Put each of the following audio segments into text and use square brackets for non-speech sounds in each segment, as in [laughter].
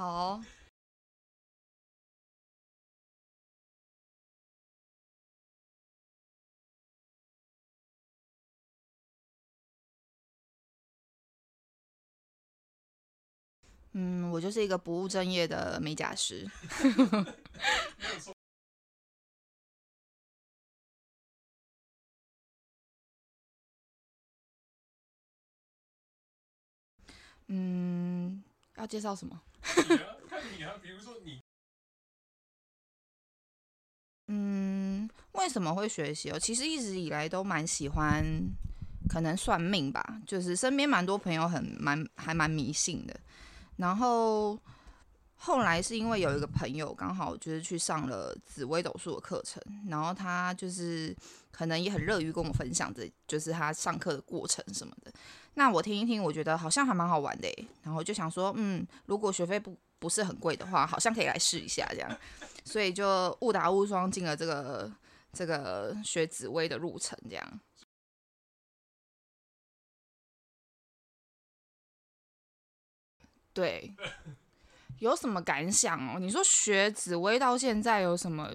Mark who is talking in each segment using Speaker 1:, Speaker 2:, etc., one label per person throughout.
Speaker 1: 好。嗯，我就是一个不务正业的美甲师。[laughs] 嗯，要介绍什么？
Speaker 2: 你啊，看你啊，比如说你。
Speaker 1: 嗯，为什么会学习哦？其实一直以来都蛮喜欢，可能算命吧，就是身边蛮多朋友很蛮还蛮迷信的。然后后来是因为有一个朋友刚好就是去上了紫微斗数的课程，然后他就是可能也很乐于跟我分享这就是他上课的过程什么的。那我听一听，我觉得好像还蛮好玩的，然后就想说，嗯，如果学费不不是很贵的话，好像可以来试一下这样，所以就误打误撞进了这个这个学紫微的路程这样。对，[laughs] 有什么感想哦？你说学紫薇到现在有什么？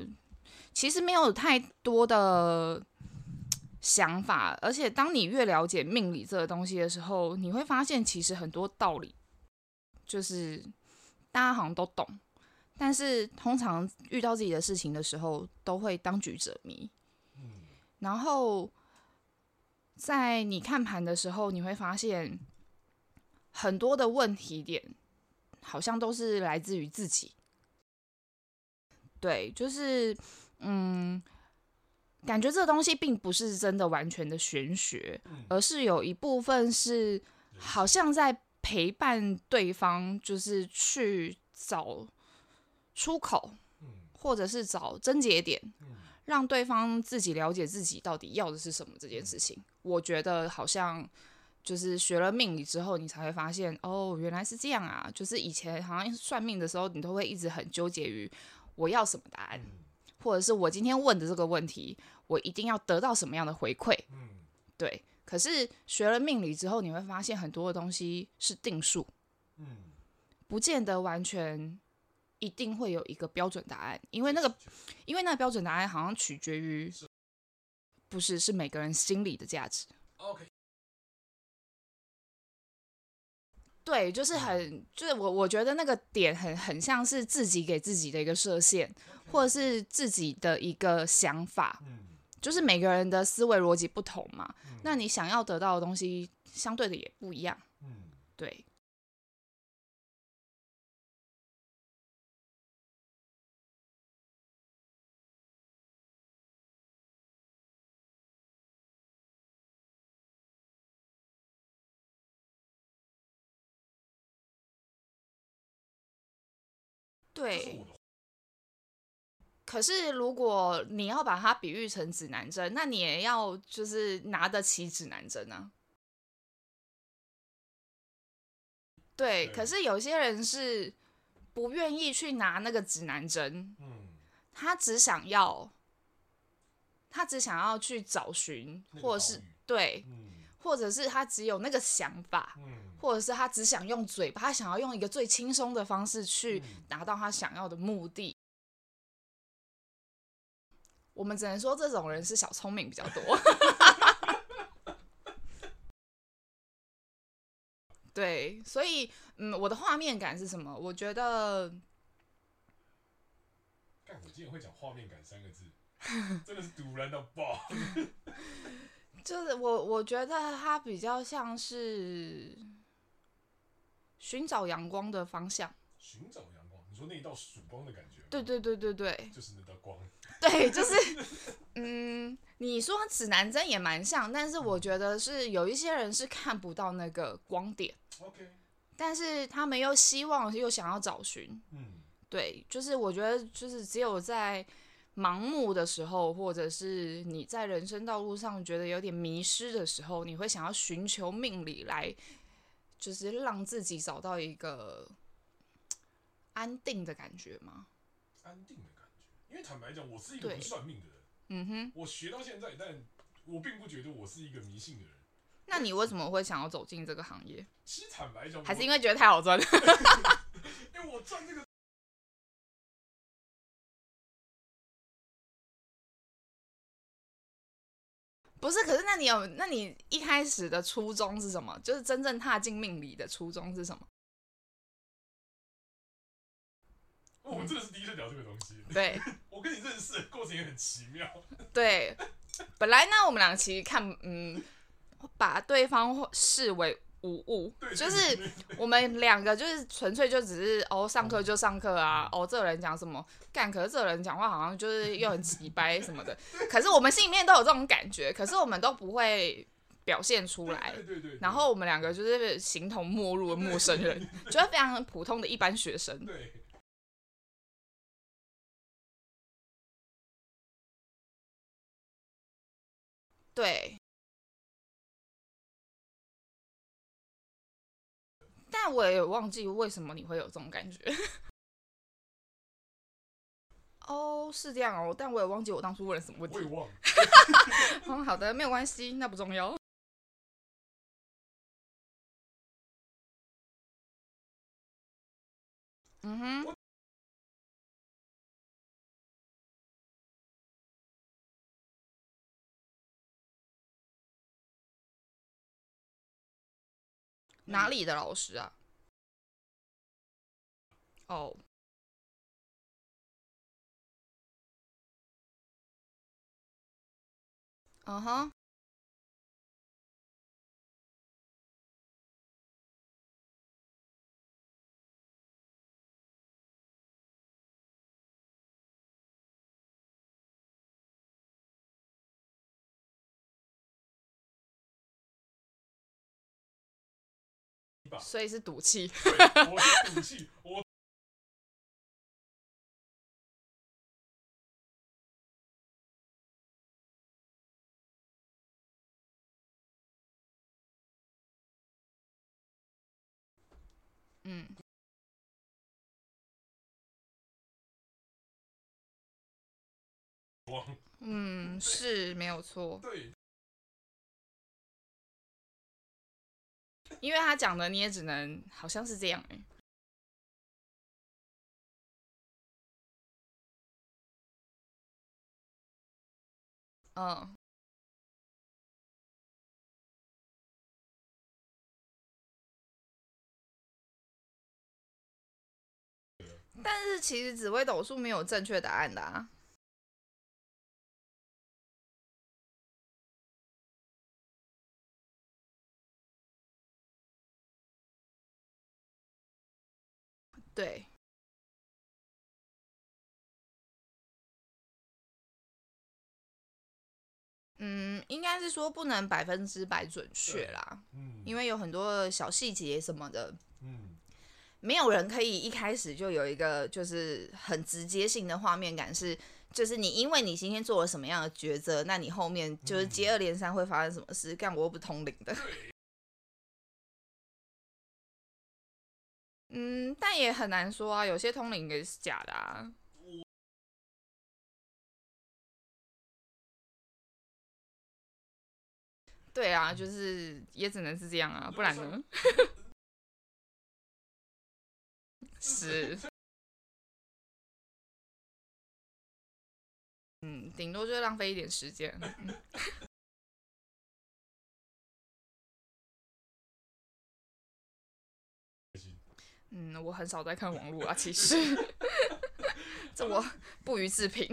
Speaker 1: 其实没有太多的想法，而且当你越了解命理这个东西的时候，你会发现其实很多道理就是大家好像都懂，但是通常遇到自己的事情的时候，都会当局者迷。然后在你看盘的时候，你会发现。很多的问题点，好像都是来自于自己。对，就是，嗯，感觉这个东西并不是真的完全的玄学，而是有一部分是好像在陪伴对方，就是去找出口，或者是找症结点，让对方自己了解自己到底要的是什么这件事情。我觉得好像。就是学了命理之后，你才会发现哦，原来是这样啊！就是以前好像算命的时候，你都会一直很纠结于我要什么答案，或者是我今天问的这个问题，我一定要得到什么样的回馈。对。可是学了命理之后，你会发现很多的东西是定数，不见得完全一定会有一个标准答案，因为那个，因为那个标准答案好像取决于，不是，是每个人心理的价值。对，就是很，就是我我觉得那个点很很像是自己给自己的一个设限，或者是自己的一个想法，就是每个人的思维逻辑不同嘛，那你想要得到的东西相对的也不一样，对。对，可是如果你要把它比喻成指南针，那你也要就是拿得起指南针啊。对，可是有些人是不愿意去拿那个指南针，他只想要，他只想要去找寻，或者是对，或者是他只有那个想法。或者是他只想用嘴巴，他想要用一个最轻松的方式去达到他想要的目的。嗯、我们只能说这种人是小聪明比较多。[laughs] 对，所以嗯，我的画面感是什么？我觉得，
Speaker 2: 干，我今天会讲画面感三个字，真的是突然的爆。[laughs]
Speaker 1: 就是我，我觉得他比较像是。寻找阳光的方向。
Speaker 2: 寻找阳光，你说那一道曙光的感觉？
Speaker 1: 对对对对对，
Speaker 2: 就是那道光。[laughs]
Speaker 1: 对，就是，[laughs] 嗯，你说指南针也蛮像，但是我觉得是有一些人是看不到那个光点。OK。但是他们又希望又想要找寻。嗯。对，就是我觉得就是只有在盲目的时候，或者是你在人生道路上觉得有点迷失的时候，你会想要寻求命理来。就是让自己找到一个安定的感觉吗？
Speaker 2: 安定的感觉，因为坦白讲，我是一个不算命的人。
Speaker 1: 嗯哼，
Speaker 2: 我学到现在，但我并不觉得我是一个迷信的人。
Speaker 1: 那你为什么会想要走进这个行业？
Speaker 2: 其实坦白讲，
Speaker 1: 还是因为觉得太好赚了。[laughs]
Speaker 2: 因为为我赚这个。
Speaker 1: 不是，可是那你有，那你一开始的初衷是什么？就是真正踏进命理的初衷是什么？
Speaker 2: 我们真的是第一次聊这个东西。
Speaker 1: 对，[laughs]
Speaker 2: 我跟你认识的过程也很奇妙。
Speaker 1: 对，本来呢，我们俩其实看，嗯，把对方视为。无误，就是我们两个就是纯粹就只是哦，上课就上课啊，哦，这个人讲什么干，可是这个人讲话好像就是又很直白什么的，可是我们心里面都有这种感觉，可是我们都不会表现出来。然后我们两个就是形同陌路的陌生人，[laughs] 就是非常普通的一般学生。对。但我也忘记为什么你会有这种感觉。[laughs] 哦，是这样哦，但我也忘记我当初问了什么问题。
Speaker 2: 我也忘了。
Speaker 1: 嗯，[laughs] 好的，没有关系，那不重要。嗯哼。哪里的老师啊？哦，嗯哼，所以是赌气。
Speaker 2: 对，我是赌气，我。
Speaker 1: 嗯。嗯，是没有错。
Speaker 2: 对。
Speaker 1: 因为他讲的，你也只能好像是这样哎。嗯。但是其实紫微斗数没有正确答案的啊。对，嗯，应该是说不能百分之百准确啦，嗯，因为有很多小细节什么的，嗯，没有人可以一开始就有一个就是很直接性的画面感，是就是你因为你今天做了什么样的抉择，那你后面就是接二连三会发生什么事，干我又不通灵的。嗯，但也很难说啊，有些通灵也是假的啊。对啊，就是也只能是这样啊，不然呢？[laughs] 是。嗯，顶多就浪费一点时间。嗯，我很少在看网络啊，其实，[laughs] 这我不予置评。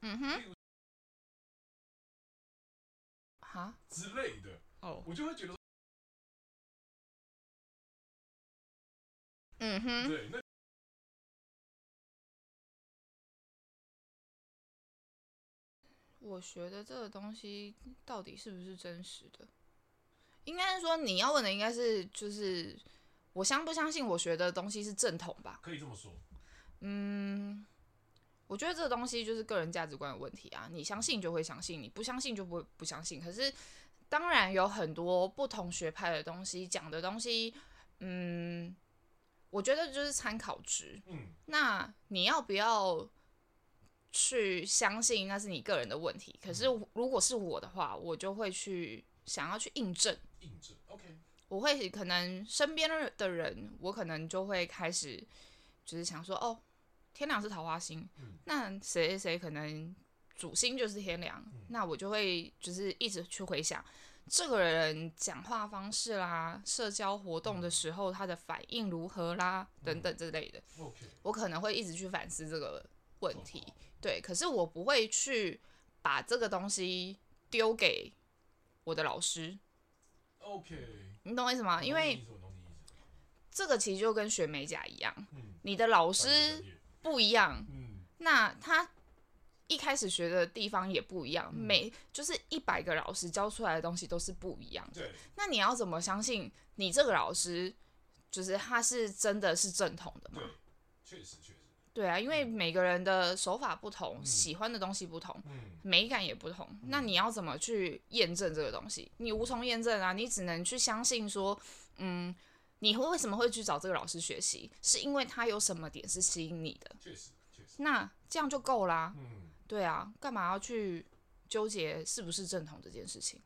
Speaker 1: 嗯哼，哈？
Speaker 2: 之类的。哦，我就会觉得，
Speaker 1: 嗯哼，
Speaker 2: 对，那。
Speaker 1: 我学的这个东西到底是不是真实的？应该是说你要问的应该是就是我相不相信我学的东西是正统吧？
Speaker 2: 可以这么说。
Speaker 1: 嗯，我觉得这个东西就是个人价值观的问题啊。你相信就会相信，你不相信就不会不相信。可是当然有很多不同学派的东西讲的东西，嗯，我觉得就是参考值。
Speaker 2: 嗯，
Speaker 1: 那你要不要去相信那是你个人的问题？可是如果是我的话，我就会去想要去印证。
Speaker 2: 印证，OK。
Speaker 1: 我会可能身边的人，我可能就会开始就是想说，哦，天亮是桃花星，
Speaker 2: 嗯、
Speaker 1: 那谁谁可能主星就是天亮，
Speaker 2: 嗯、
Speaker 1: 那我就会就是一直去回想这个人讲话方式啦，社交活动的时候他的反应如何啦，嗯、等等之类的。我可能会一直去反思这个问题，
Speaker 2: 哦、
Speaker 1: 对，可是我不会去把这个东西丢给我的老师。
Speaker 2: OK。
Speaker 1: 你懂我意思吗？因为这个其实就跟学美甲一样，你的老师不一样，那他一开始学的地方也不一样，每就是一百个老师教出来的东西都是不一样的。那你要怎么相信你这个老师，就是他是真的是正统的吗？
Speaker 2: 对，确实确实。
Speaker 1: 对啊，因为每个人的手法不同，喜欢的东西不同，美感也不同。那你要怎么去验证这个东西？你无从验证啊，你只能去相信说，嗯，你会为什么会去找这个老师学习？是因为他有什么点是吸引你的？
Speaker 2: 确实，确实。
Speaker 1: 那这样就够啦。嗯，对啊，干嘛要去纠结是不是正统这件事情？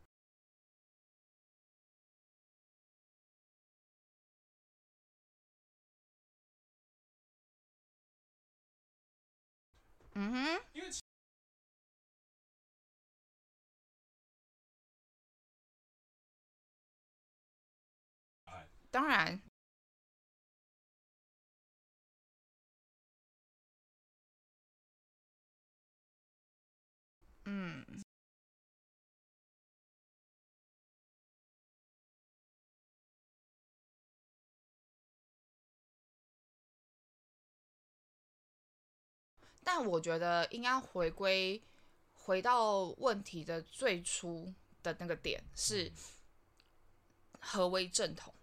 Speaker 1: 嗯哼，因为当然，嗯，但我觉得应该回归，回到问题的最初的那个点是何为正统？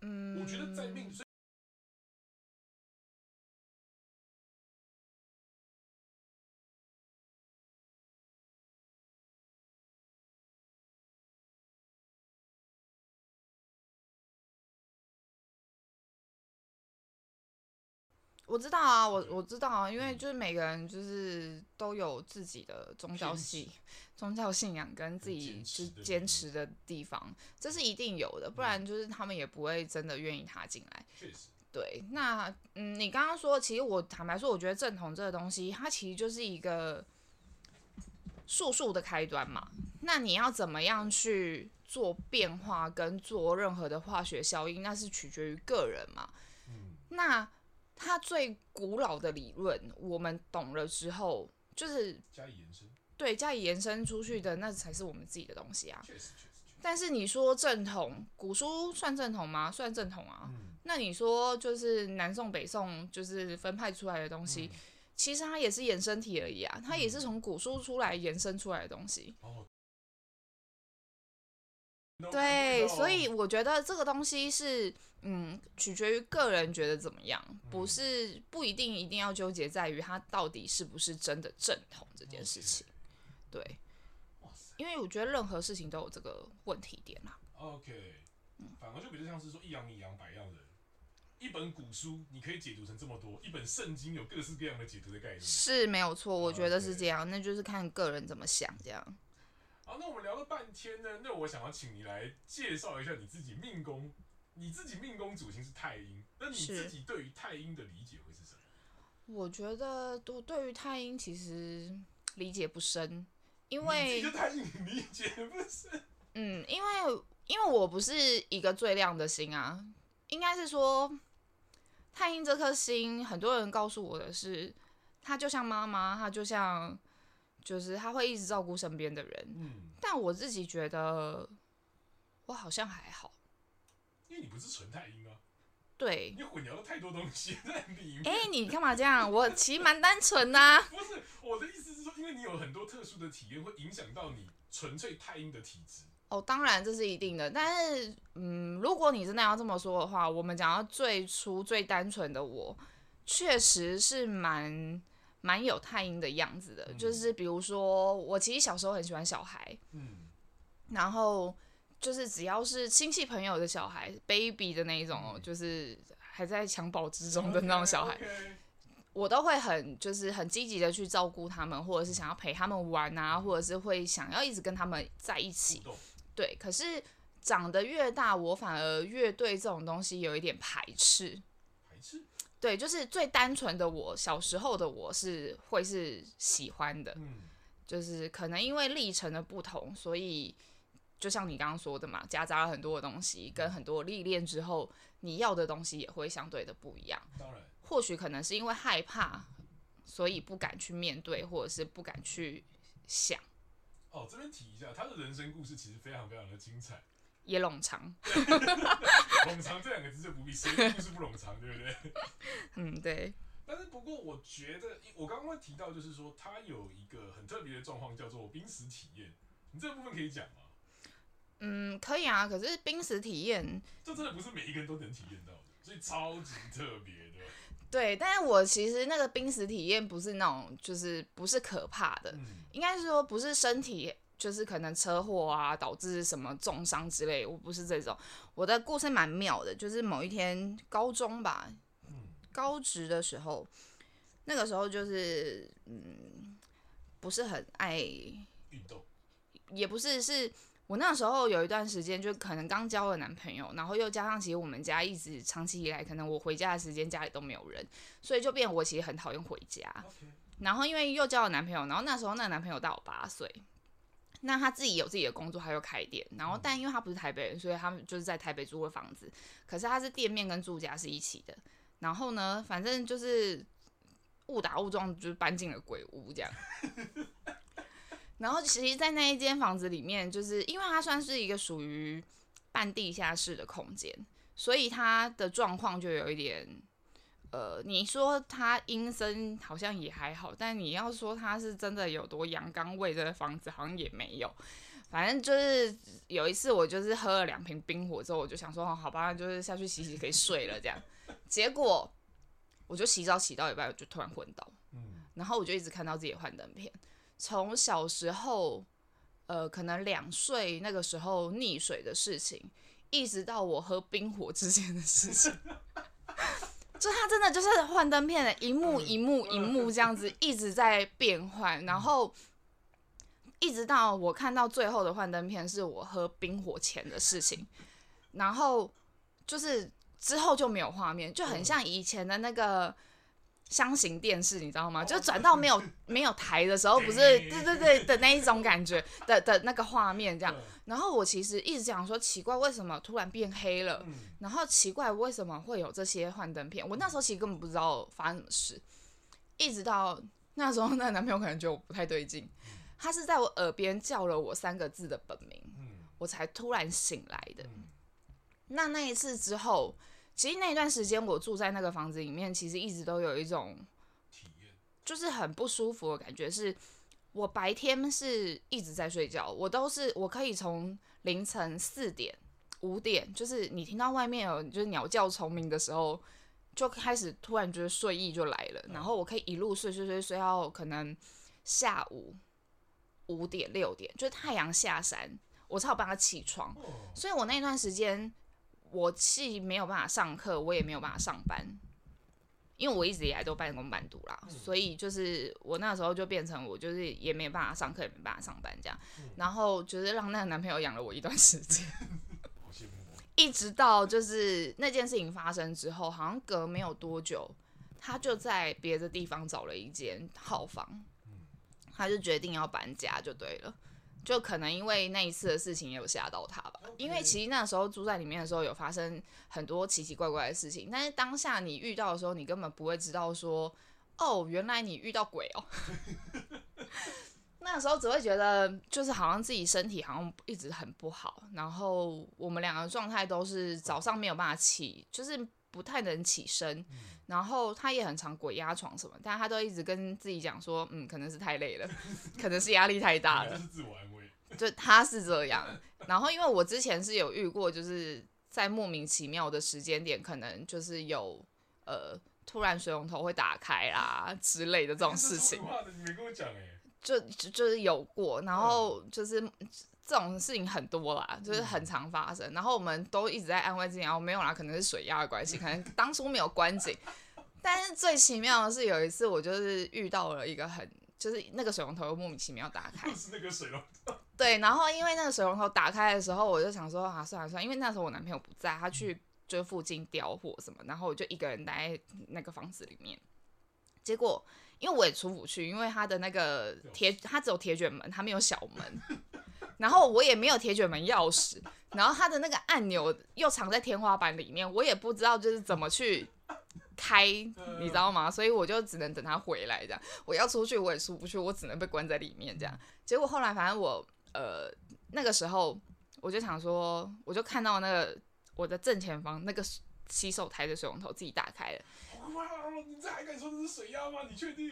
Speaker 2: 嗯，我觉得在命。
Speaker 1: 我知道啊，我我知道啊，因为就是每个人就是都有自己的宗教信宗教信仰跟自己就坚持的地方，这是一定有的，不然就是他们也不会真的愿意踏进来。
Speaker 2: 确实。
Speaker 1: 对，那嗯，你刚刚说，其实我坦白说，我觉得正统这个东西，它其实就是一个术数的开端嘛。那你要怎么样去做变化跟做任何的化学效应，那是取决于个人嘛。嗯。那。它最古老的理论，我们懂了之后，就是
Speaker 2: 加以延伸，
Speaker 1: 对，加以延伸出去的，那才是我们自己的东西啊。
Speaker 2: 确实，确实。
Speaker 1: 但是你说正统，古书算正统吗？算正统啊。嗯。那你说就是南宋、北宋，就是分派出来的东西，嗯、其实它也是衍生体而已啊，它也是从古书出来延伸出来的东西。哦。对，所以我觉得这个东西是。嗯，取决于个人觉得怎么样，不是不一定一定要纠结在于它到底是不是真的正统这件事情。对，因为我觉得任何事情都有这个问题点啦。
Speaker 2: OK，反而就比较像是说一阳米阳百样的，一本古书你可以解读成这么多，一本圣经有各式各样的解读的概念，
Speaker 1: 是没有错，我觉得是这样，那就是看个人怎么想这样。
Speaker 2: 好，那我们聊了半天呢，那我想要请你来介绍一下你自己命宫。你自己命宫主星是太阴，那你自己对于太阴的理解会是什么？
Speaker 1: 我觉得我对于太阴其实理解不深，因为
Speaker 2: 太阴理解不深。[laughs]
Speaker 1: 嗯，因为因为我不是一个最亮的星啊，应该是说太阴这颗星，很多人告诉我的是，它就像妈妈，它就像就是他会一直照顾身边的人。嗯，但我自己觉得我好像还好。
Speaker 2: 因为你不是纯太阴啊，
Speaker 1: 对，
Speaker 2: 你混淆了太多东西在里面。
Speaker 1: 哎、欸，你干嘛这样？我其实蛮单纯呐、啊。[laughs]
Speaker 2: 不是，我的意思是说，因为你有很多特殊的体验，会影响到你纯粹太阴的体质。
Speaker 1: 哦，当然这是一定的。但是，嗯，如果你真的要这么说的话，我们讲到最初最单纯的我，确实是蛮蛮有太阴的样子的，嗯、就是比如说我其实小时候很喜欢小孩，嗯，然后就是只要是亲戚朋友的小孩，baby 的那一种，嗯、就是还在襁褓之中的那种小孩，okay, [laughs] okay. 我都会很就是很积极的去照顾他们，或者是想要陪他们玩啊，或者是会想要一直跟他们在一起，对。可是长得越大，我反而越对这种东西有一点排斥。对，就是最单纯的我，小时候的我是会是喜欢的，嗯，就是可能因为历程的不同，所以就像你刚刚说的嘛，夹杂了很多的东西，跟很多历练之后，你要的东西也会相对的不一样。当然，或许可能是因为害怕，所以不敢去面对，或者是不敢去想。
Speaker 2: 哦，这边提一下，他的人生故事其实非常非常的精彩。
Speaker 1: 也冗长，
Speaker 2: 冗长这两个字就不必，谁的故事不冗长，对不对？
Speaker 1: 嗯，对。
Speaker 2: 但是不过，我觉得我刚刚会提到，就是说它有一个很特别的状况，叫做濒死体验。你这个部分可以讲吗？
Speaker 1: 嗯，可以啊。可是濒死体验，
Speaker 2: 这真的不是每一个人都能体验到的，所以超级特别的。
Speaker 1: 对，但是我其实那个濒死体验不是那种，就是不是可怕的，嗯、应该是说不是身体。就是可能车祸啊，导致什么重伤之类，我不是这种。我的故事蛮妙的，就是某一天高中吧，高职的时候，那个时候就是嗯，不是很爱
Speaker 2: 运动，
Speaker 1: 也不是，是我那时候有一段时间就可能刚交了男朋友，然后又加上其实我们家一直长期以来，可能我回家的时间家里都没有人，所以就变我其实很讨厌回家。然后因为又交了男朋友，然后那时候那个男朋友大我八岁。那他自己有自己的工作，他又开店，然后但因为他不是台北人，所以他们就是在台北租的房子。可是他是店面跟住家是一起的。然后呢，反正就是误打误撞，就是搬进了鬼屋这样。[laughs] 然后其实，在那一间房子里面，就是因为它算是一个属于半地下室的空间，所以它的状况就有一点。呃，你说他阴森好像也还好，但你要说他是真的有多阳刚味的房子，好像也没有。反正就是有一次，我就是喝了两瓶冰火之后，我就想说，哦好吧，就是下去洗洗可以睡了这样。结果我就洗澡洗到一半，我就突然昏倒。然后我就一直看到自己的幻灯片，从小时候，呃，可能两岁那个时候溺水的事情，一直到我喝冰火之前的事情。就它真的就是幻灯片的一幕一幕一幕这样子一直在变换，然后一直到我看到最后的幻灯片是我喝冰火前的事情，然后就是之后就没有画面，就很像以前的那个。箱型电视，你知道吗？就转到没有 [laughs] 没有台的时候，不是对对对的那一种感觉 [laughs] 的的那个画面这样。然后我其实一直想说，奇怪为什么突然变黑了？然后奇怪为什么会有这些幻灯片？我那时候其实根本不知道发生什么事，一直到那时候，那个男朋友可能觉得我不太对劲，他是在我耳边叫了我三个字的本名，我才突然醒来的。那那一次之后。其实那段时间我住在那个房子里面，其实一直都有一种体验，就是很不舒服的感觉。是我白天是一直在睡觉，我都是我可以从凌晨四点、五点，就是你听到外面有就是鸟叫虫鸣的时候，就开始突然觉得睡意就来了，然后我可以一路睡睡睡睡到可能下午五点六点，就是太阳下山，我才有办法起床。所以我那段时间。我既没有办法上课，我也没有办法上班，因为我一直以来都半工半读啦，所以就是我那时候就变成我就是也没有办法上课，也没办法上班这样，然后就是让那个男朋友养了我一段时间，[laughs] 一直到就是那件事情发生之后，好像隔没有多久，他就在别的地方找了一间套房，他就决定要搬家就对了。就可能因为那一次的事情也有吓到他吧，因为其实那时候住在里面的时候有发生很多奇奇怪怪的事情，但是当下你遇到的时候，你根本不会知道说，哦，原来你遇到鬼哦。[laughs] 那时候只会觉得就是好像自己身体好像一直很不好，然后我们两个状态都是早上没有办法起，就是不太能起身，然后他也很常鬼压床什么，但他都一直跟自己讲说，嗯，可能是太累了，[laughs] 可能是压力太大了。就他是这样，然后因为我之前是有遇过，就是在莫名其妙的时间点，可能就是有呃突然水龙头会打开啦之类的这种事情。
Speaker 2: 你没跟我讲哎。
Speaker 1: 就就就是有过，然后就是这种事情很多啦，就是很常发生。然后我们都一直在安慰自己，然后没有啦，可能是水压的关系，可能当初没有关紧。但是最奇妙的是，有一次我就是遇到了一个很，就是那个水龙头又莫名其妙打开。[laughs]
Speaker 2: 是那个水龙头。[laughs]
Speaker 1: 对，然后因为那个水龙头打开的时候，我就想说啊，算了算了，因为那时候我男朋友不在，他去就附近调货什么，然后我就一个人待在那个房子里面。结果，因为我也出不去，因为他的那个铁，他只有铁卷门，他没有小门，[laughs] 然后我也没有铁卷门钥匙，然后他的那个按钮又藏在天花板里面，我也不知道就是怎么去开，你知道吗？所以我就只能等他回来这样。我要出去我也出不去，我只能被关在里面这样。结果后来反正我呃那个时候我就想说，我就看到那个我的正前方那个洗手台的水龙头自己打开了。
Speaker 2: 哇！你这还敢说这是水压吗？你确定？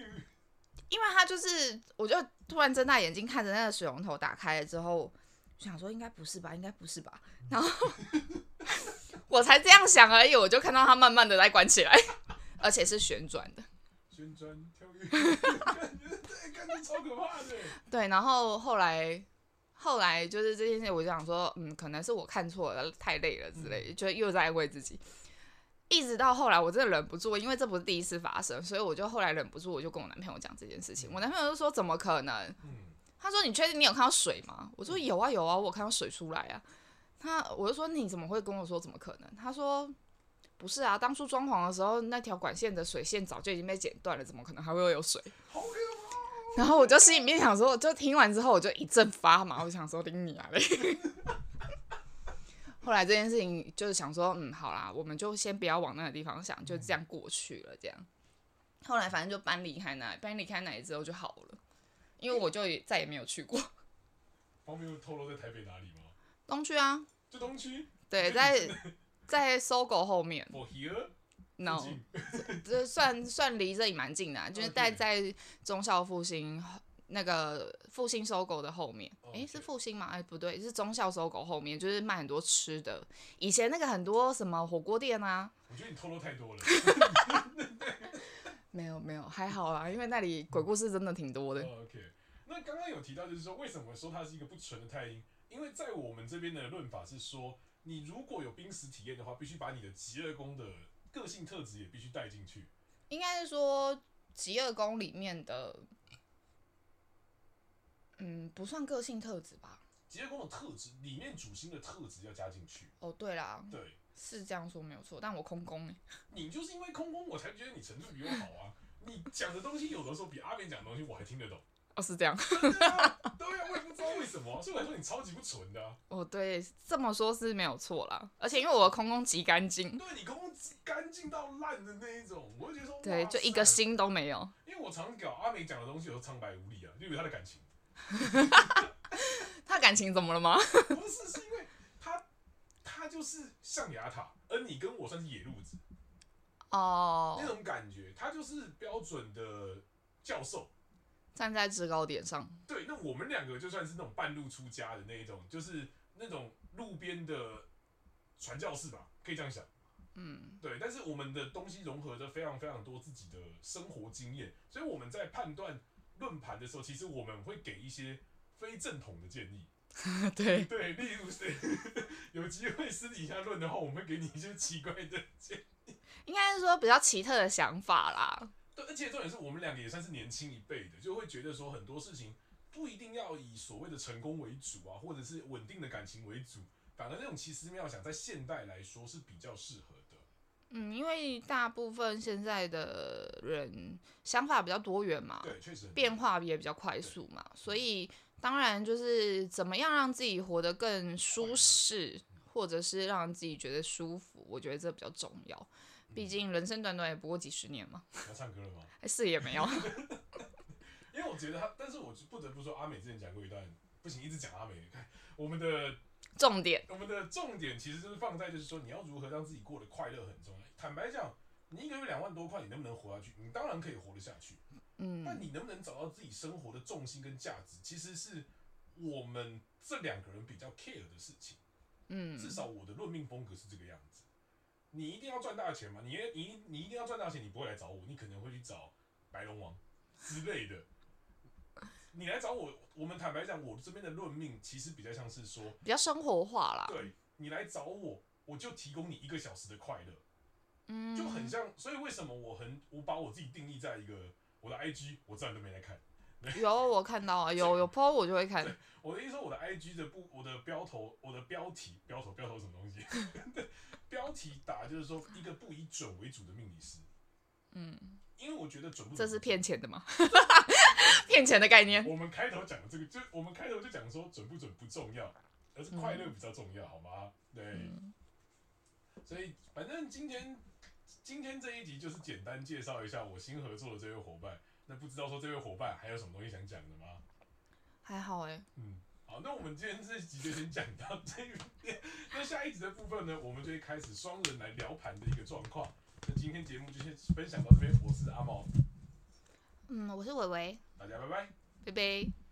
Speaker 1: 因为他就是，我就突然睁大眼睛看着那个水龙头打开了之后，就想说应该不是吧，应该不是吧。然后我才这样想而已，我就看到它慢慢的在关起来，而且是旋转的。
Speaker 2: 旋转跳跃，感觉超可怕的。
Speaker 1: 对，然后后来后来就是这件事，我就想说，嗯，可能是我看错了，太累了之类的，就又在安慰自己。一直到后来，我真的忍不住，因为这不是第一次发生，所以我就后来忍不住，我就跟我男朋友讲这件事情。我男朋友就说：“怎么可能？”他说：“你确定你有看到水吗？”我说：“有啊，有啊，我看到水出来啊。”他我就说：“你怎么会跟我说怎么可能？”他说：“不是啊，当初装潢的时候，那条管线的水线早就已经被剪断了，怎么可能还会有水？”然后我就心里面想说，就听完之后我就一阵发麻，我想说：“顶你啊嘞！” [laughs] 后来这件事情就是想说，嗯，好啦，我们就先不要往那个地方想，就这样过去了。这样，后来反正就搬离开那里，搬离开那里之后就好了，因为我就再也没有去过。[laughs]
Speaker 2: 方便透露在台北哪里吗？
Speaker 1: 东区啊。
Speaker 2: 就东区。
Speaker 1: 对，在在 SOGO 后面。
Speaker 2: For here?
Speaker 1: No，[laughs] 这算算离这里蛮近的，啊，就是在在中校复兴。那个复兴 SOGO 的后面，哎、欸，是复兴吗？哎、欸，不对，是中孝 SOGO 后面，就是卖很多吃的。以前那个很多什么火锅店啊。
Speaker 2: 我觉得你透露太多了。[laughs]
Speaker 1: 没有没有，还好啦，因为那里鬼故事真的挺多的。
Speaker 2: Oh, OK，那刚刚有提到，就是说为什么说它是一个不纯的太阴？因为在我们这边的论法是说，你如果有濒死体验的话，必须把你的极恶宫的个性特质也必须带进去。
Speaker 1: 应该是说极恶宫里面的。嗯，不算个性特质吧。
Speaker 2: 职业宫的特质里面主星的特质要加进去。
Speaker 1: 哦，对啦，
Speaker 2: 对，
Speaker 1: 是这样说没有错。但我空宫哎，
Speaker 2: 你就是因为空宫，我才觉得你程度比我好啊。你讲的东西有的时候比阿美讲的东西我还听得懂。
Speaker 1: 哦，是这样。
Speaker 2: 对啊，对啊，我也不知道为什么，所以我来说你超级不纯的啊。
Speaker 1: 哦，对，这么说是没有错啦。而且因为我的空宫极干净。
Speaker 2: 对，你空宫极干净到烂的那一种，我就觉得说，
Speaker 1: 对，就一个心都没有。
Speaker 2: 因为我常搞阿美讲的东西有时候苍白无力啊，就比如他的感情。[laughs]
Speaker 1: 他感情怎么了吗？
Speaker 2: 不是，是因为他他就是象牙塔，而你跟我算是野路子
Speaker 1: 哦，oh,
Speaker 2: 那种感觉，他就是标准的教授，
Speaker 1: 站在制高点上。
Speaker 2: 对，那我们两个就算是那种半路出家的那一种，就是那种路边的传教士吧，可以这样想。嗯，对，但是我们的东西融合着非常非常多自己的生活经验，所以我们在判断。论盘的时候，其实我们会给一些非正统的建议。[laughs]
Speaker 1: 对
Speaker 2: 对，例如是 [laughs] 有机会私底下论的话，我们会给你一些奇怪的建议。
Speaker 1: 应该是说比较奇特的想法啦。
Speaker 2: 对，而且重点是我们两个也算是年轻一辈的，就会觉得说很多事情不一定要以所谓的成功为主啊，或者是稳定的感情为主，反而那种奇思妙想在现代来说是比较适合。
Speaker 1: 嗯，因为大部分现在的人想法比较多元嘛，
Speaker 2: 对，确实
Speaker 1: 变化也比较快速嘛，所以当然就是怎么样让自己活得更舒适，或者是让自己觉得舒服，我觉得这比较重要。毕竟人生短短也不过几十年嘛。
Speaker 2: 要唱歌了吗？
Speaker 1: 是也没有。[laughs]
Speaker 2: 因为我觉得他，但是我不得不说，阿美之前讲过一段，不行，一直讲阿美。看 [laughs] 我们的。
Speaker 1: 重点，
Speaker 2: 我们的重点其实就是放在，就是说你要如何让自己过得快乐很重要。坦白讲，你一个月两万多块，你能不能活下去？你当然可以活得下去，嗯，但你能不能找到自己生活的重心跟价值，其实是我们这两个人比较 care 的事情。嗯，至少我的论命风格是这个样子。你一定要赚大钱嘛？你你你一定要赚大钱，你不会来找我，你可能会去找白龙王之类的。你来找我，我们坦白讲，我这边的论命其实比较像是说
Speaker 1: 比较生活化啦。
Speaker 2: 对，你来找我，我就提供你一个小时的快乐，
Speaker 1: 嗯，
Speaker 2: 就很像。所以为什么我很我把我自己定义在一个我的 IG，我自然都没来看。
Speaker 1: 有我看到啊，[laughs] 有有 po 我就会看。
Speaker 2: 我的意思说，我的 IG 的不，我的标头，我的标题，标头标头什么东西？[laughs] 标题打就是说一个不以准为主的命理师。嗯，因为我觉得准不准，
Speaker 1: 这是骗钱的吗？[laughs] 骗钱的概念。
Speaker 2: 我们开头讲的这个，就我们开头就讲说准不准不重要，而是快乐比较重要，嗯、好吗？对。嗯、所以反正今天今天这一集就是简单介绍一下我新合作的这位伙伴。那不知道说这位伙伴还有什么东西想讲的吗？
Speaker 1: 还好哎、欸。
Speaker 2: 嗯，好，那我们今天这一集就先讲到这边。[laughs] 那下一集的部分呢，我们就会开始双人来聊盘的一个状况。那今天节目就先分享到这边，我是阿毛。
Speaker 1: 嗯，我是伟伟。
Speaker 2: 大家拜拜。
Speaker 1: 拜拜。